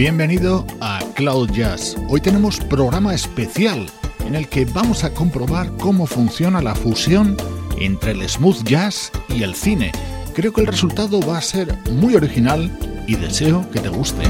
Bienvenido a Cloud Jazz. Hoy tenemos programa especial en el que vamos a comprobar cómo funciona la fusión entre el smooth jazz y el cine. Creo que el resultado va a ser muy original y deseo que te guste.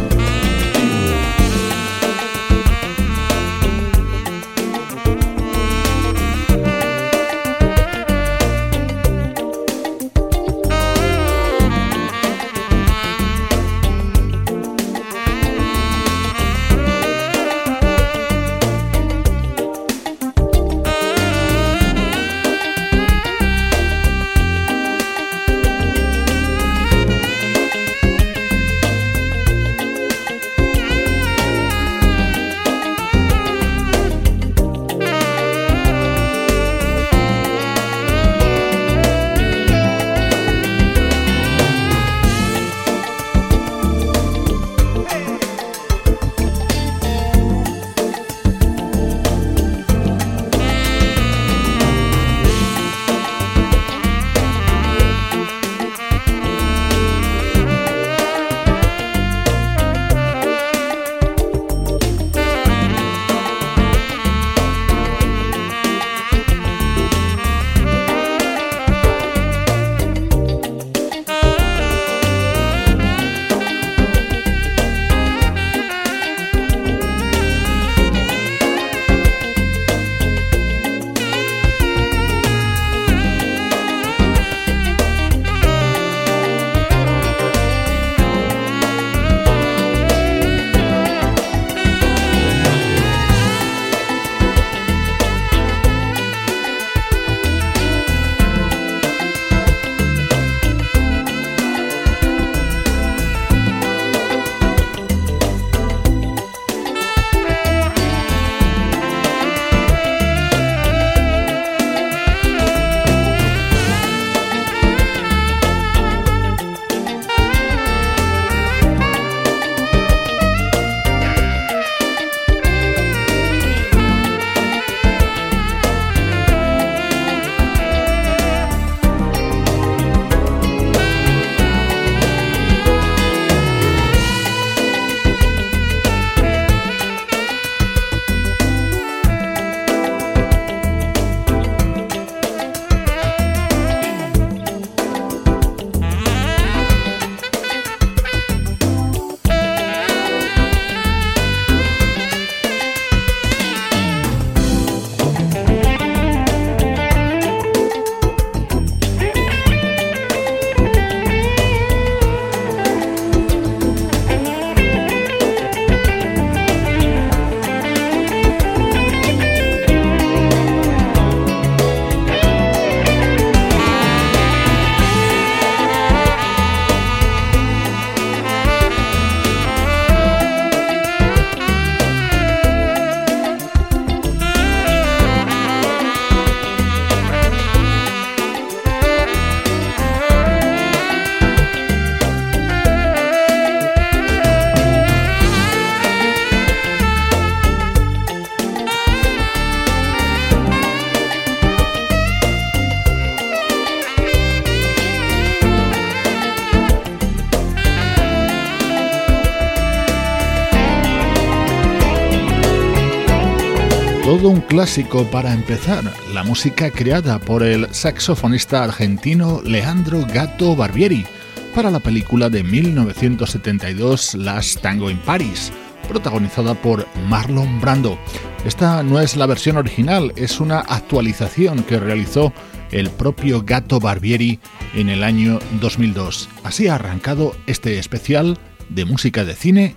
Clásico para empezar, la música creada por el saxofonista argentino Leandro Gato Barbieri para la película de 1972 Last Tango in Paris, protagonizada por Marlon Brando. Esta no es la versión original, es una actualización que realizó el propio Gato Barbieri en el año 2002. Así ha arrancado este especial de música de cine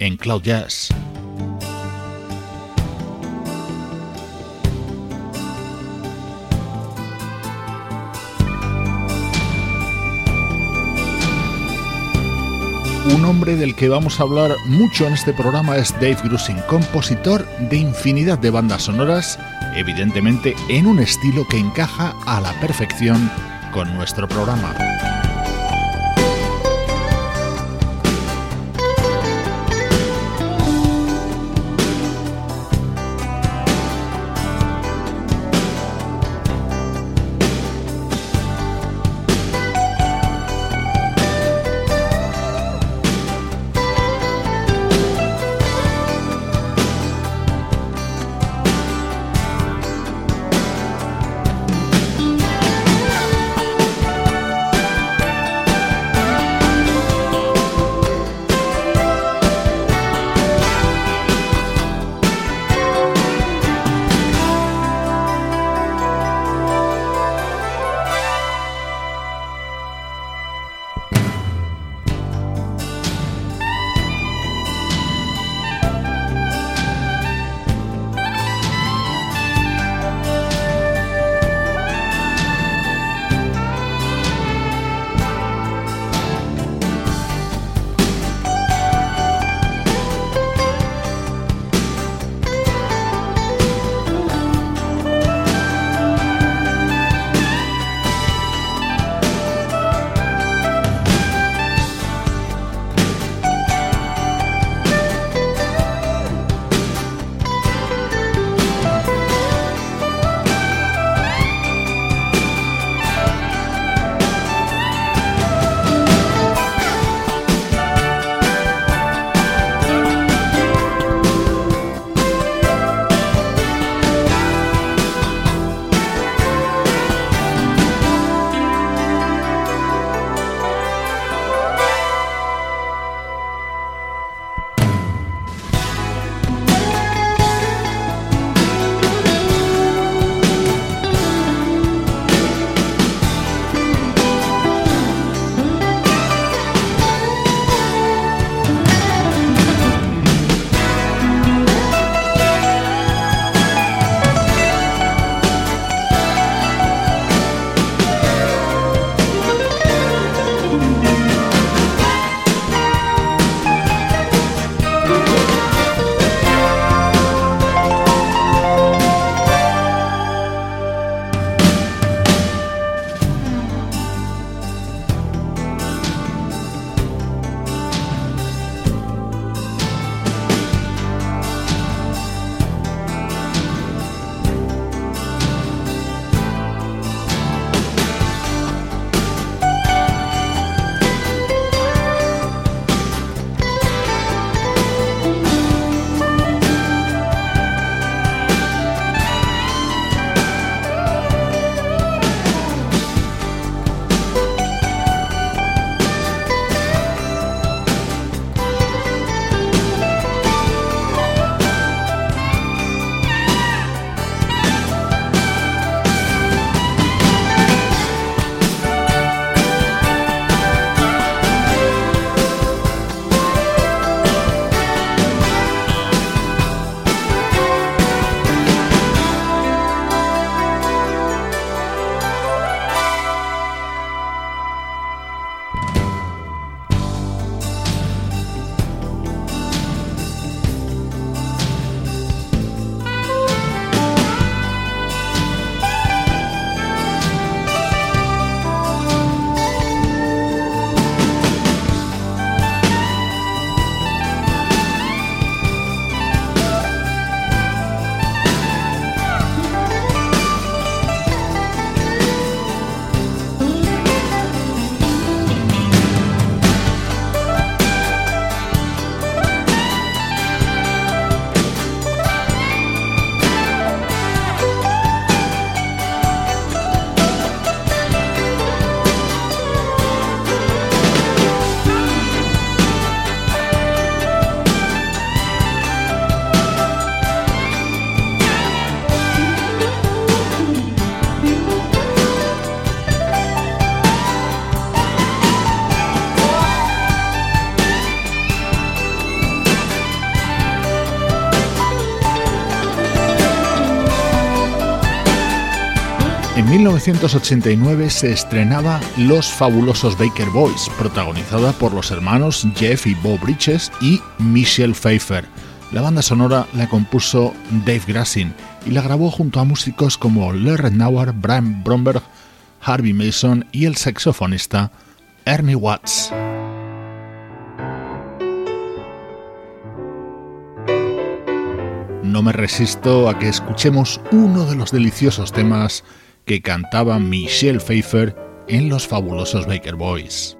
en Cloud Jazz. Un hombre del que vamos a hablar mucho en este programa es Dave Grusin, compositor de infinidad de bandas sonoras, evidentemente en un estilo que encaja a la perfección con nuestro programa. 1989 se estrenaba Los Fabulosos Baker Boys, protagonizada por los hermanos Jeff y Bob Bridges y Michelle Pfeiffer. La banda sonora la compuso Dave Grassin y la grabó junto a músicos como Larry Nauer, Brian Bromberg, Harvey Mason y el saxofonista Ernie Watts. No me resisto a que escuchemos uno de los deliciosos temas que cantaba Michelle Pfeiffer en los fabulosos Baker Boys.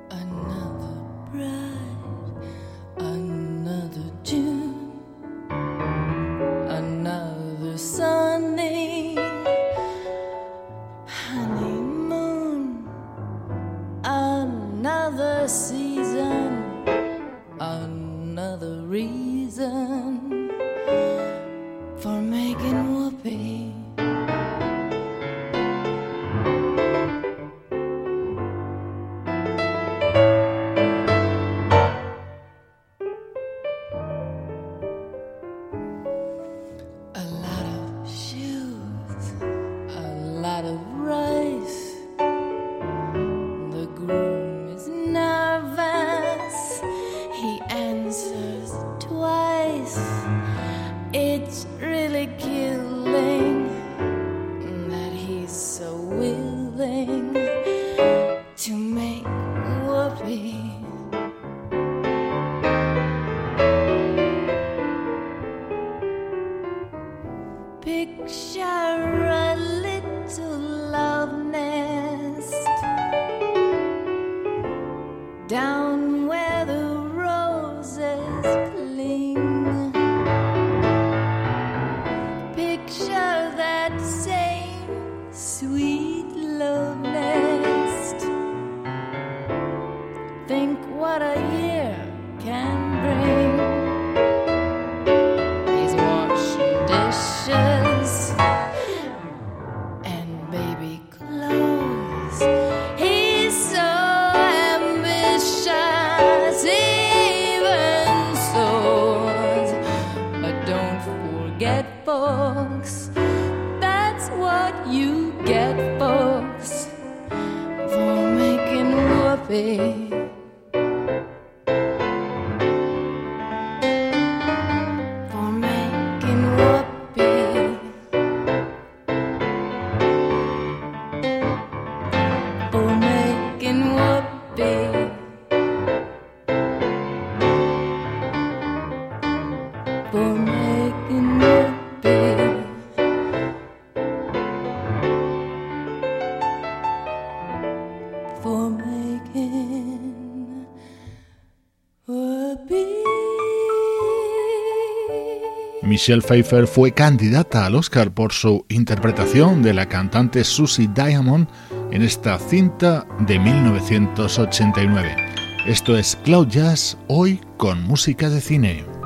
baby. Michelle Pfeiffer fue candidata al Oscar por su interpretación de la cantante Susie Diamond en esta cinta de 1989. Esto es Cloud Jazz, hoy con música de cine.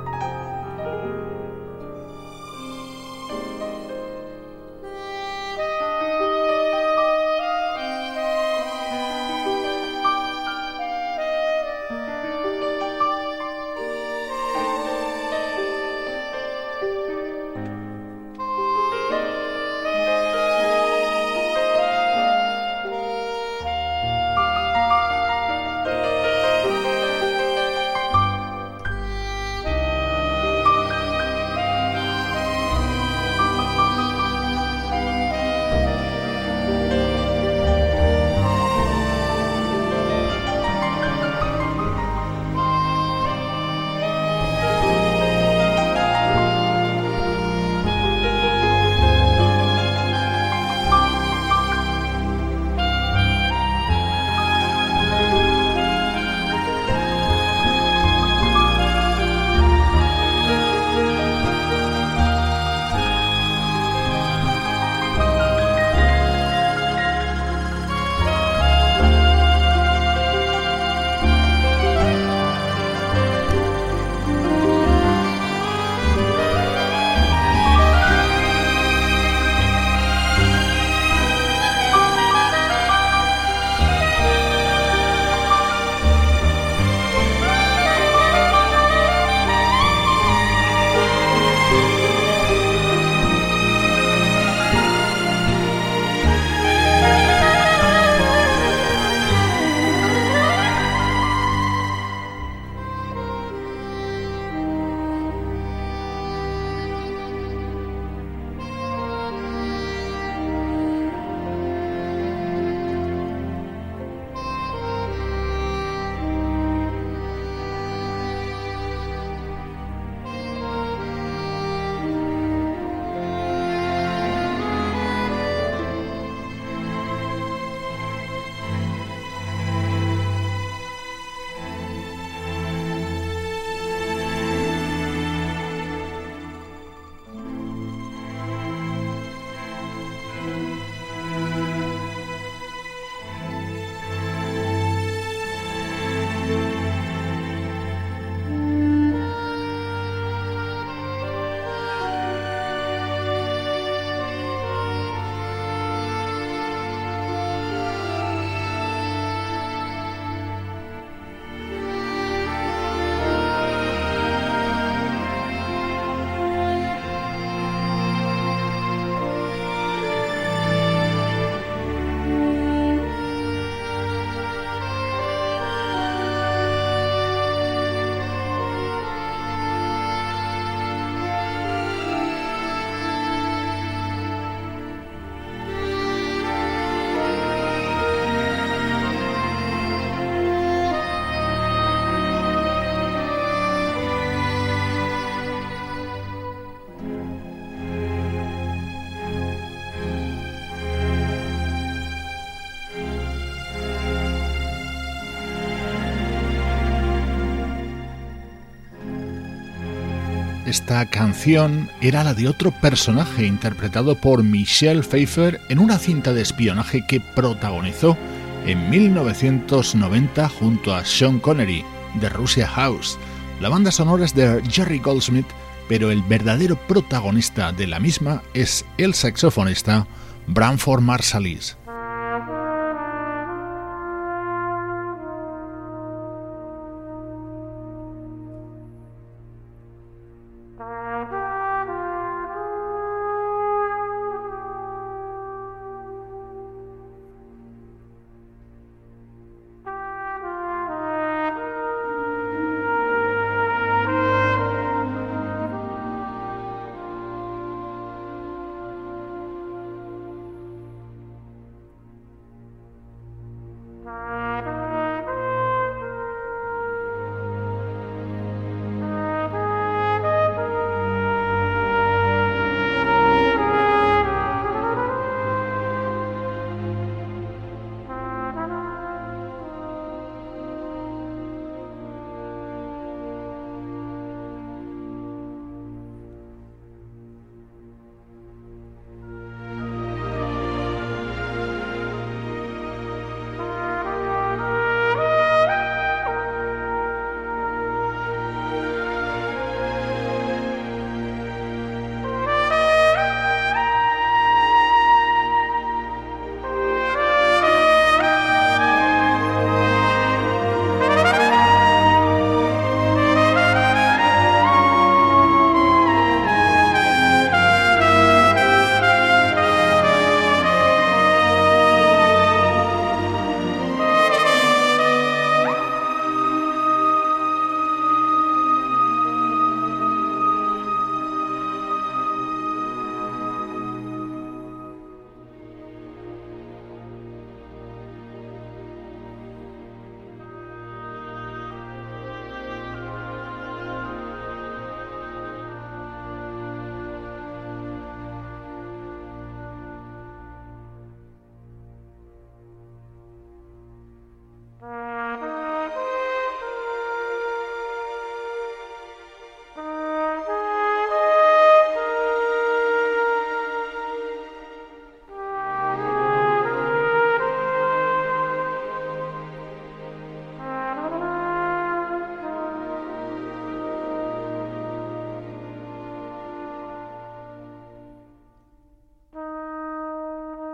Esta canción era la de otro personaje interpretado por Michelle Pfeiffer en una cinta de espionaje que protagonizó en 1990 junto a Sean Connery de Russia House. La banda sonora es de Jerry Goldsmith, pero el verdadero protagonista de la misma es el saxofonista Branford Marsalis.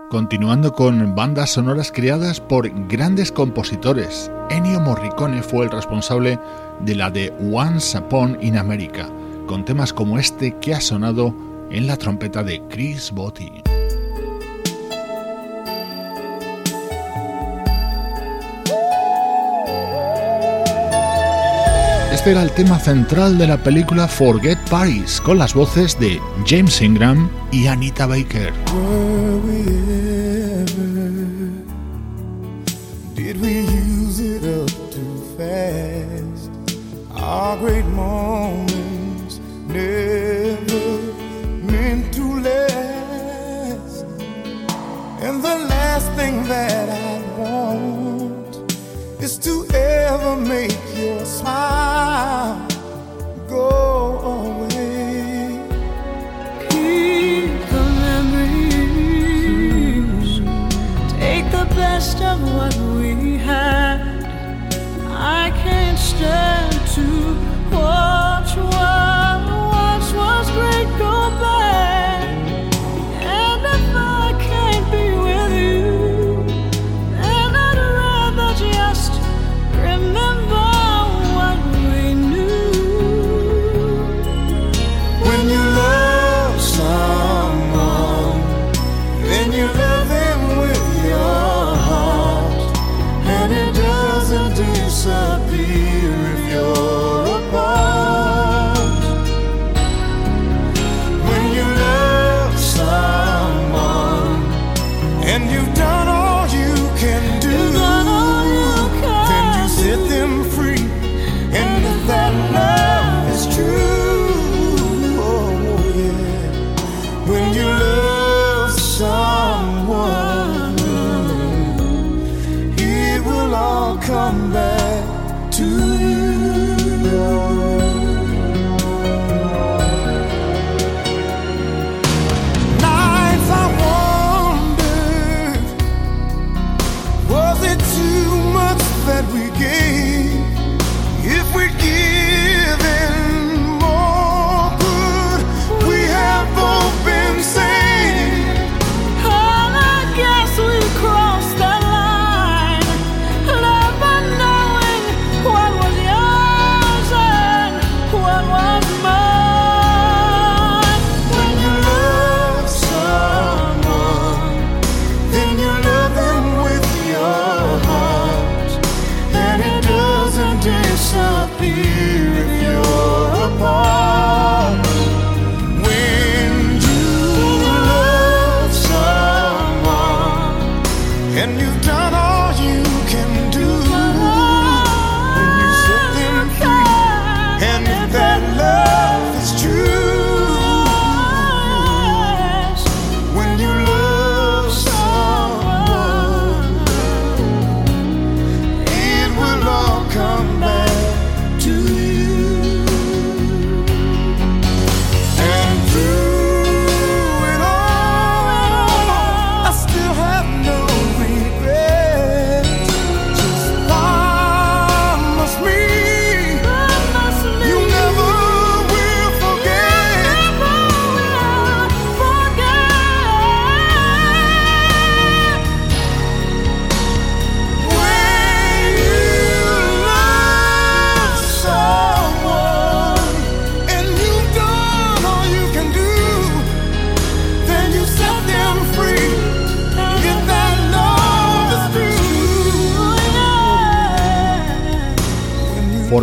Continuando con bandas sonoras creadas por grandes compositores, Ennio Morricone fue el responsable de la de Once Upon in America, con temas como este que ha sonado en la trompeta de Chris Botti. Era el tema central de la película Forget Paris, con las voces de James Ingram y Anita Baker. Make your smile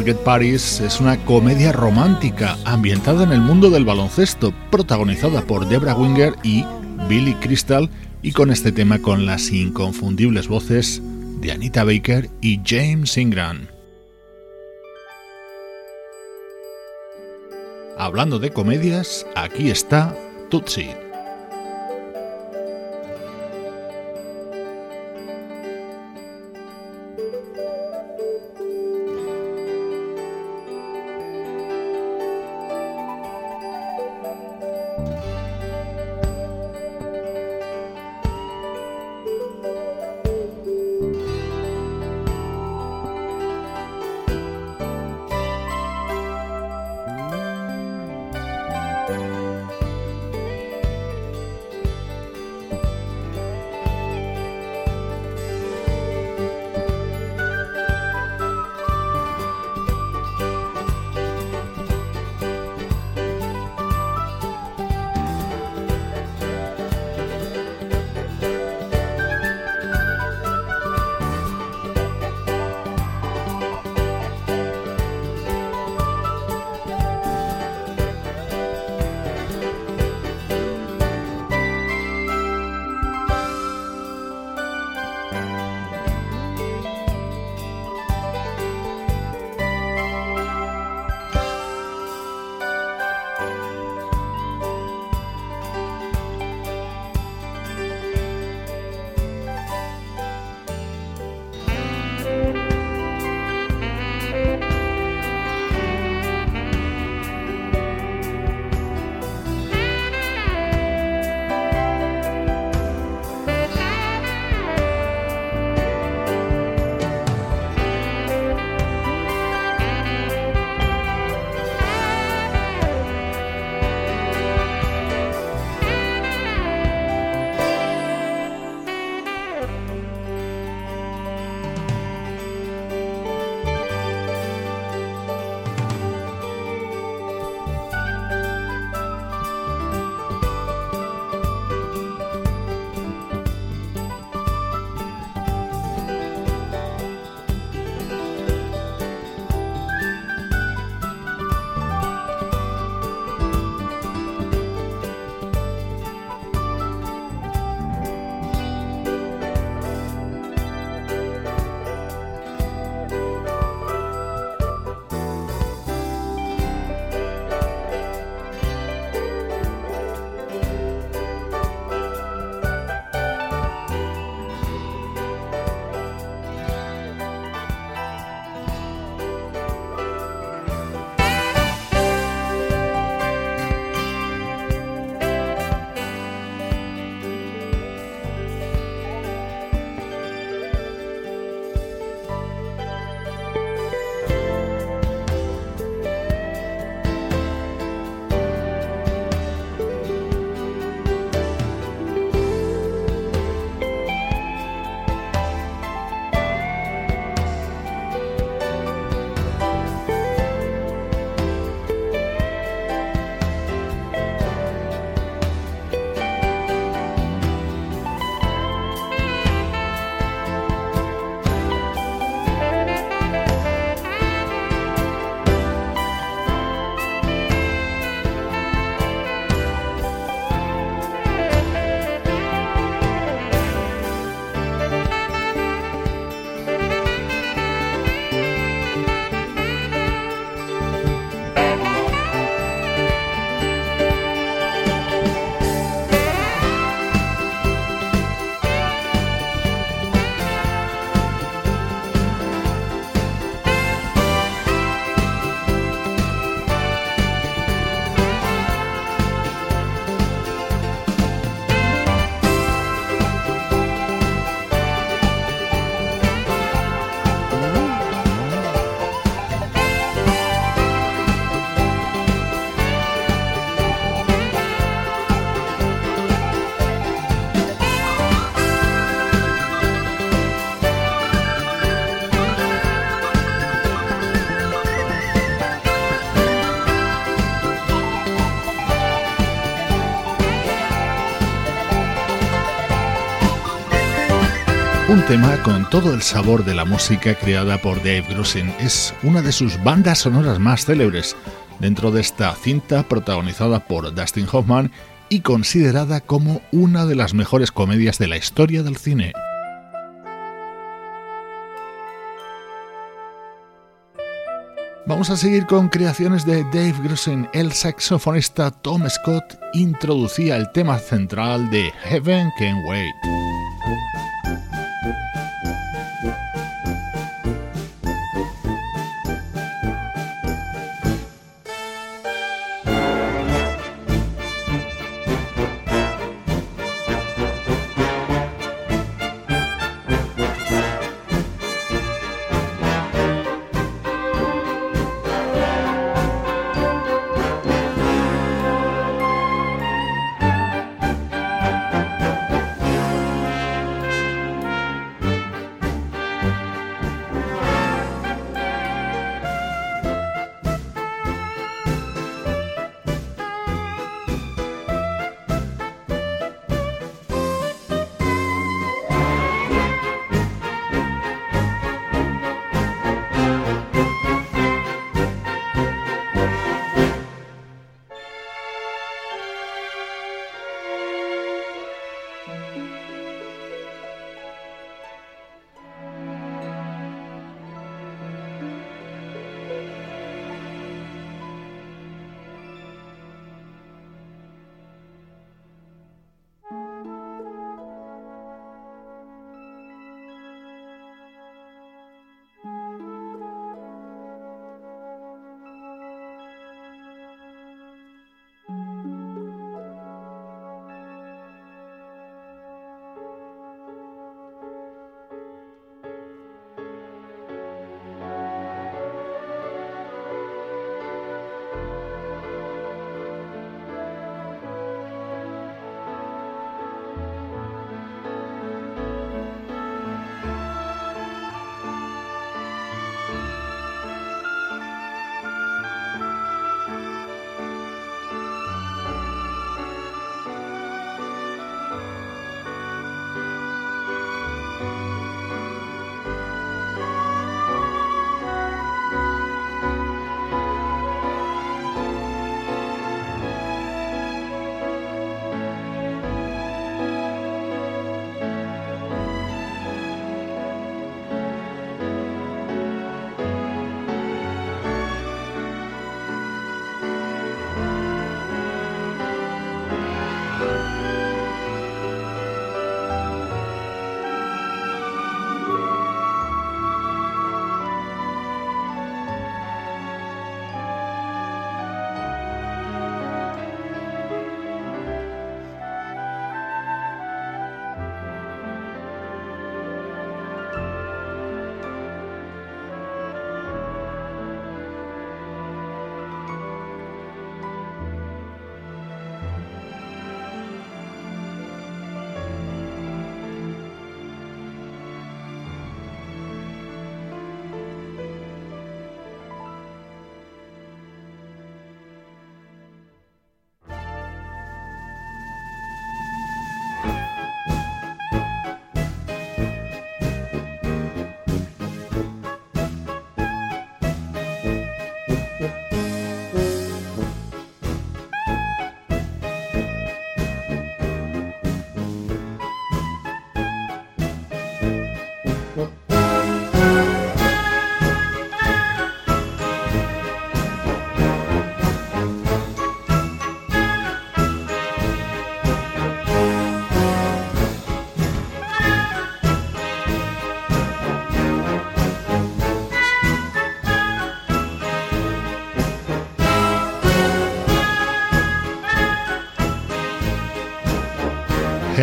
Forget Paris es una comedia romántica ambientada en el mundo del baloncesto, protagonizada por Debra Winger y Billy Crystal, y con este tema con las inconfundibles voces de Anita Baker y James Ingram. Hablando de comedias, aquí está Tootsie. Un tema con todo el sabor de la música creada por Dave Grusin. Es una de sus bandas sonoras más célebres dentro de esta cinta protagonizada por Dustin Hoffman y considerada como una de las mejores comedias de la historia del cine. Vamos a seguir con creaciones de Dave Grusin. El saxofonista Tom Scott introducía el tema central de Heaven Can Wait.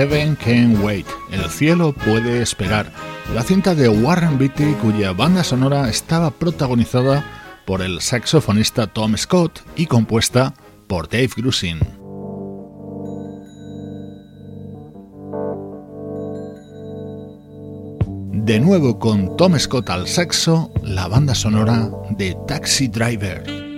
Heaven Can Wait, El cielo puede esperar, la cinta de Warren Beatty cuya banda sonora estaba protagonizada por el saxofonista Tom Scott y compuesta por Dave Grusin. De nuevo con Tom Scott al saxo, la banda sonora de Taxi Driver.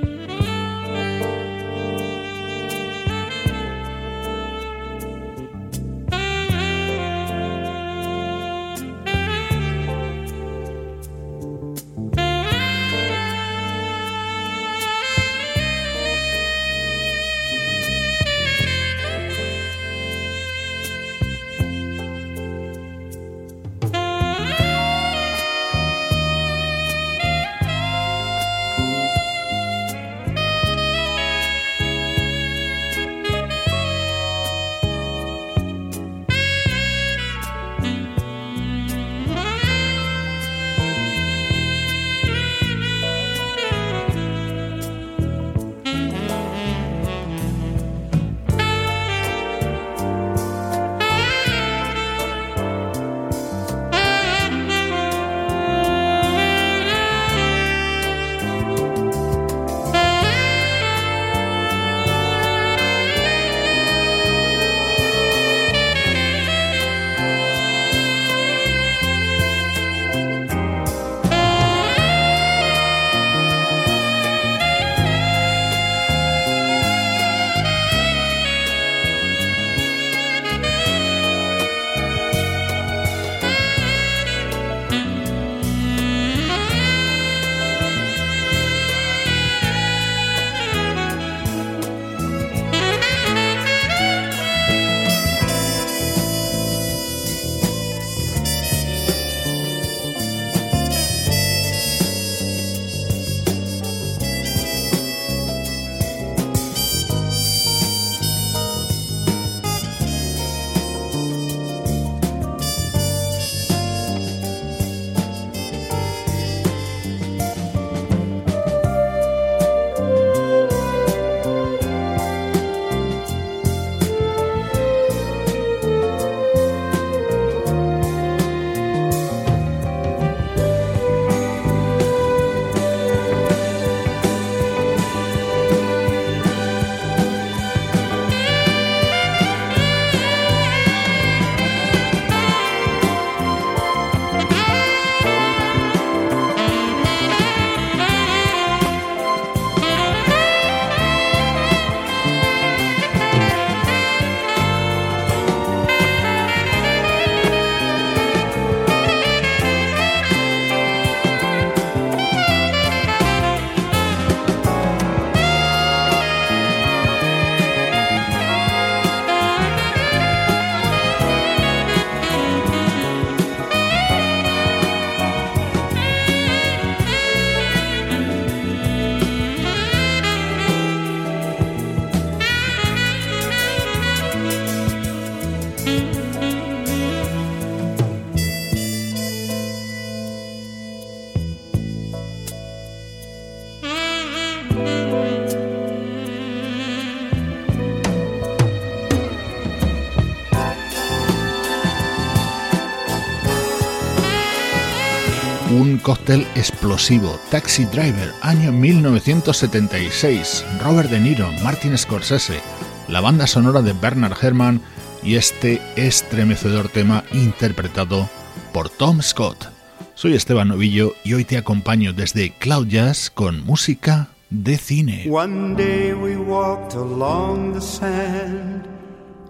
Cóctel explosivo. Taxi Driver, año 1976. Robert De Niro, Martin Scorsese, la banda sonora de Bernard Herrmann y este estremecedor tema interpretado por Tom Scott. Soy Esteban Novillo y hoy te acompaño desde Cloud Jazz con música de cine. One day we walked along the sand,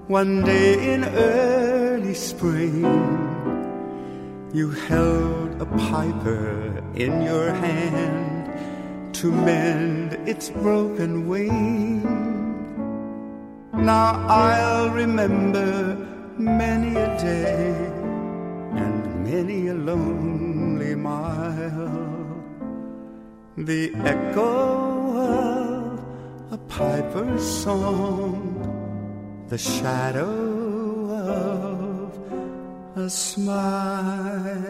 one day in early spring. You held a piper in your hand to mend its broken wing. Now I'll remember many a day and many a lonely mile. The echo of a piper's song, the shadow of a smile.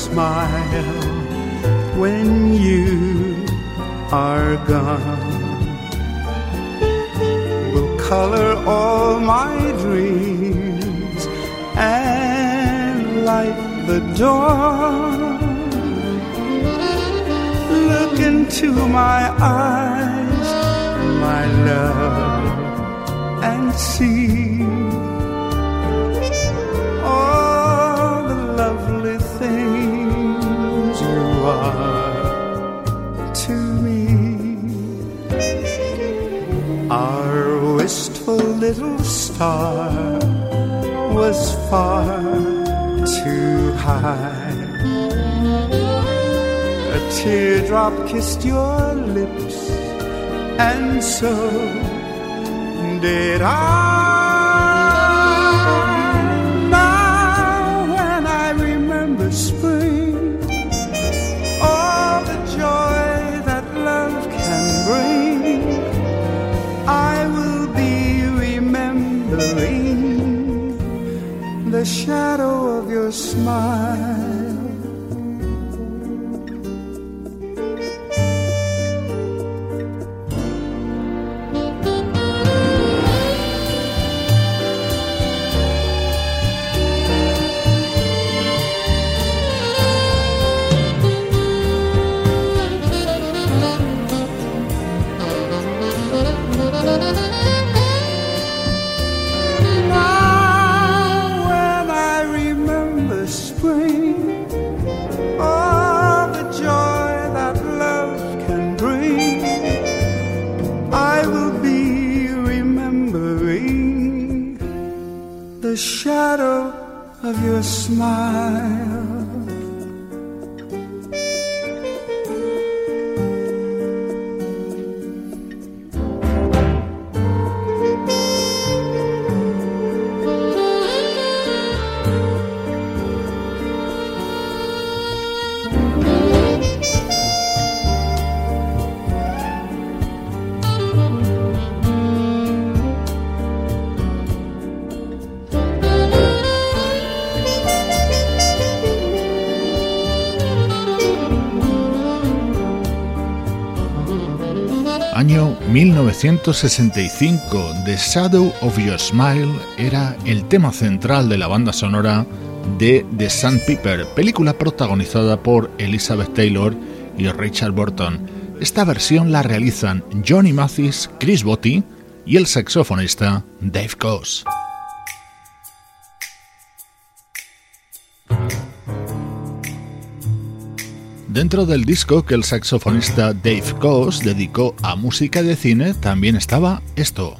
smile when you are gone will color all my dreams and light the dawn. Look into my eyes, my love, and see little star was far too high. A teardrop kissed your lips, and so did I. the shadow of your smile 1965, The Shadow of Your Smile era el tema central de la banda sonora de The Sandpiper, película protagonizada por Elizabeth Taylor y Richard Burton. Esta versión la realizan Johnny Mathis, Chris Botti y el saxofonista Dave Coase. Dentro del disco que el saxofonista Dave Coase dedicó a música de cine también estaba esto.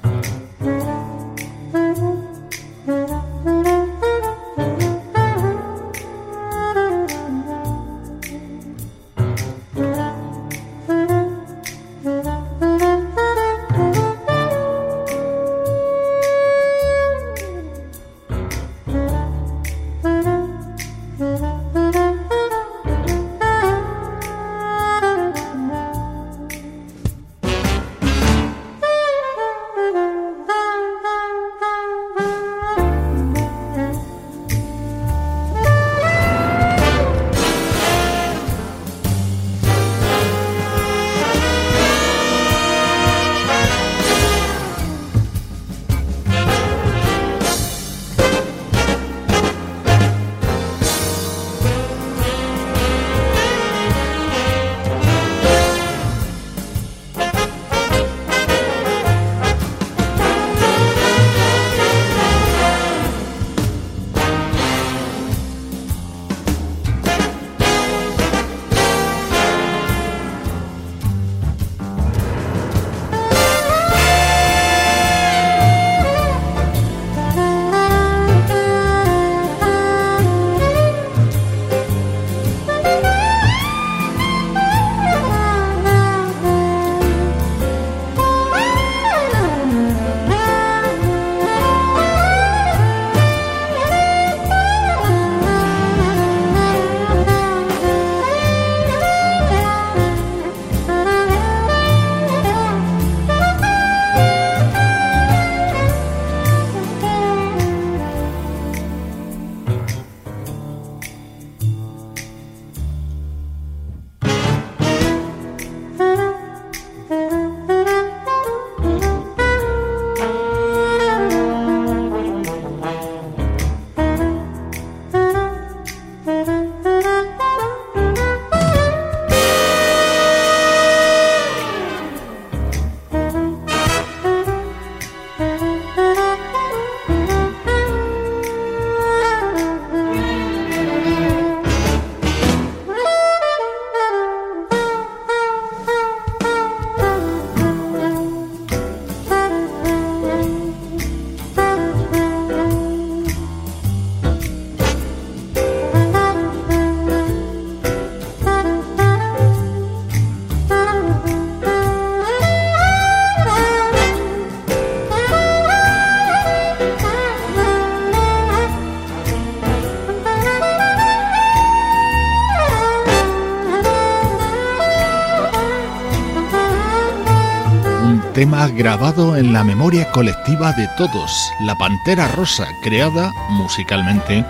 Tema grabado en la memoria colectiva de todos, La Pantera Rosa, creada musicalmente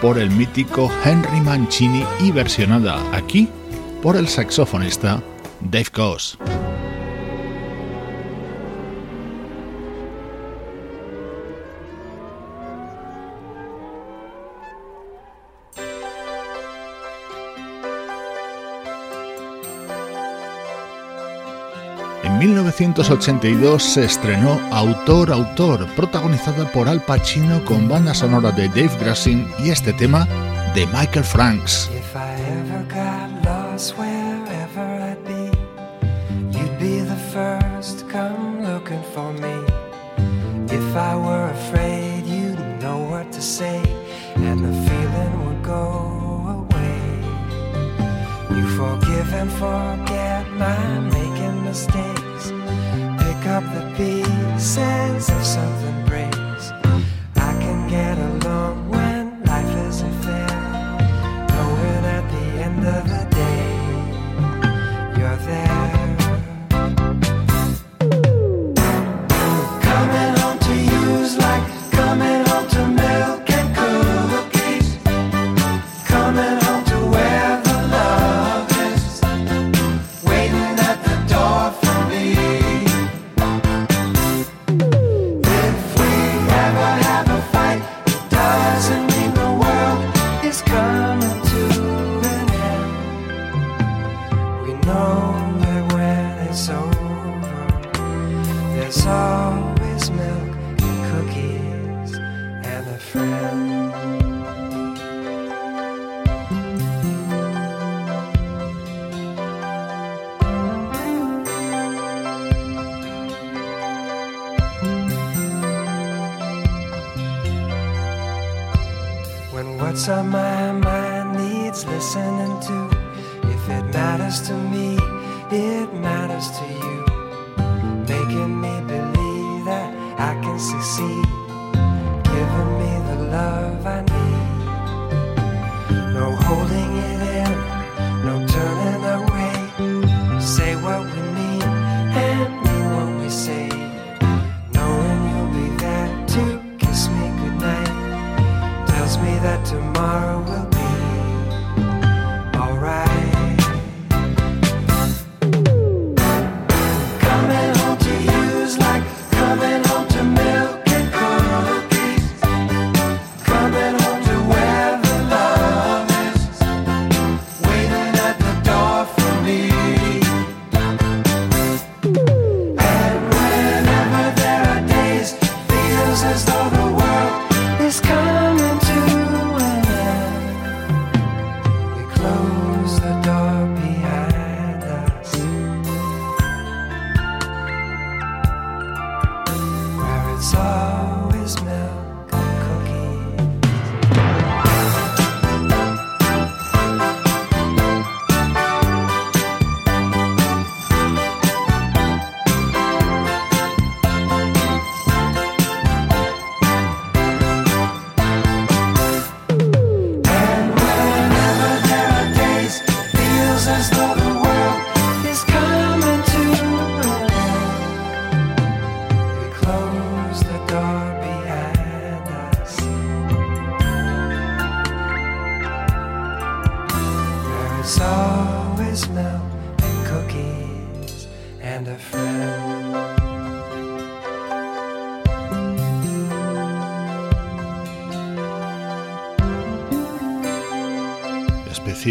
por el mítico Henry Mancini y versionada aquí por el saxofonista Dave Coase. 1982 se estrenó Autor Autor, protagonizada por Al Pacino con banda sonora de Dave Grassin y este tema de Michael Franks.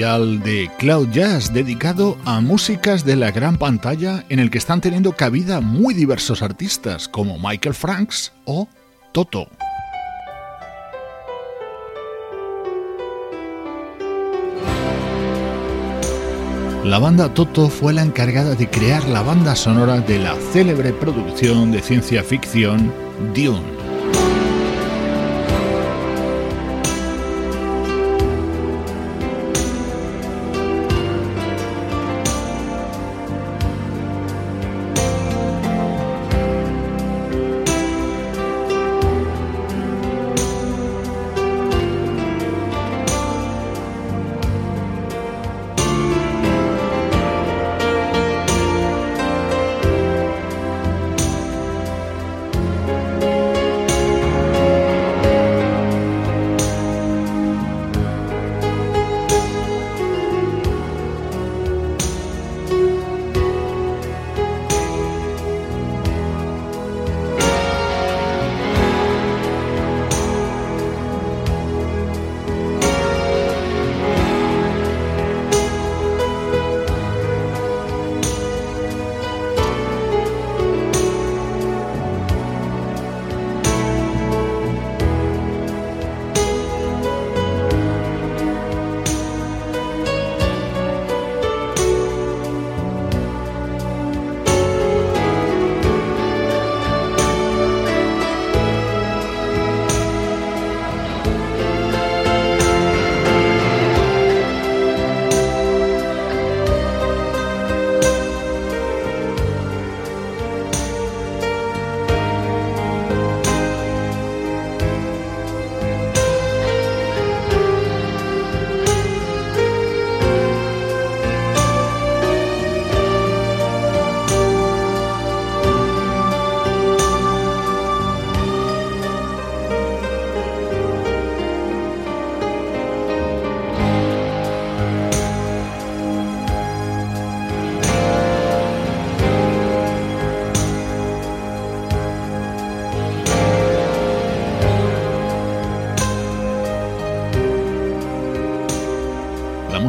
de Cloud Jazz dedicado a músicas de la gran pantalla en el que están teniendo cabida muy diversos artistas como Michael Franks o Toto. La banda Toto fue la encargada de crear la banda sonora de la célebre producción de ciencia ficción Dune.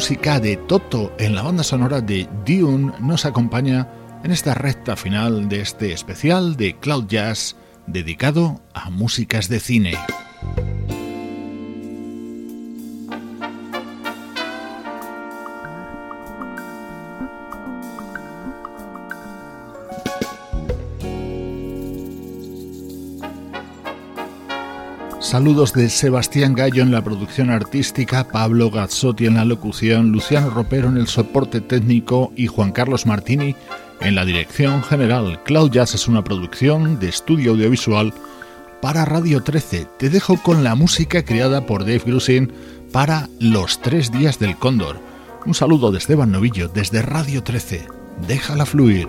música de Toto en la banda sonora de Dune nos acompaña en esta recta final de este especial de Cloud Jazz dedicado a músicas de cine. Saludos de Sebastián Gallo en la producción artística, Pablo Gazzotti en la locución, Luciano Ropero en el soporte técnico y Juan Carlos Martini en la dirección general. Cloud Jazz es una producción de estudio audiovisual para Radio 13. Te dejo con la música creada por Dave Grusin para Los Tres Días del Cóndor. Un saludo de Esteban Novillo desde Radio 13. Déjala fluir.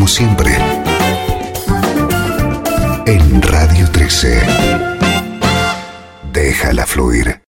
como siempre, en Radio 13. Déjala fluir.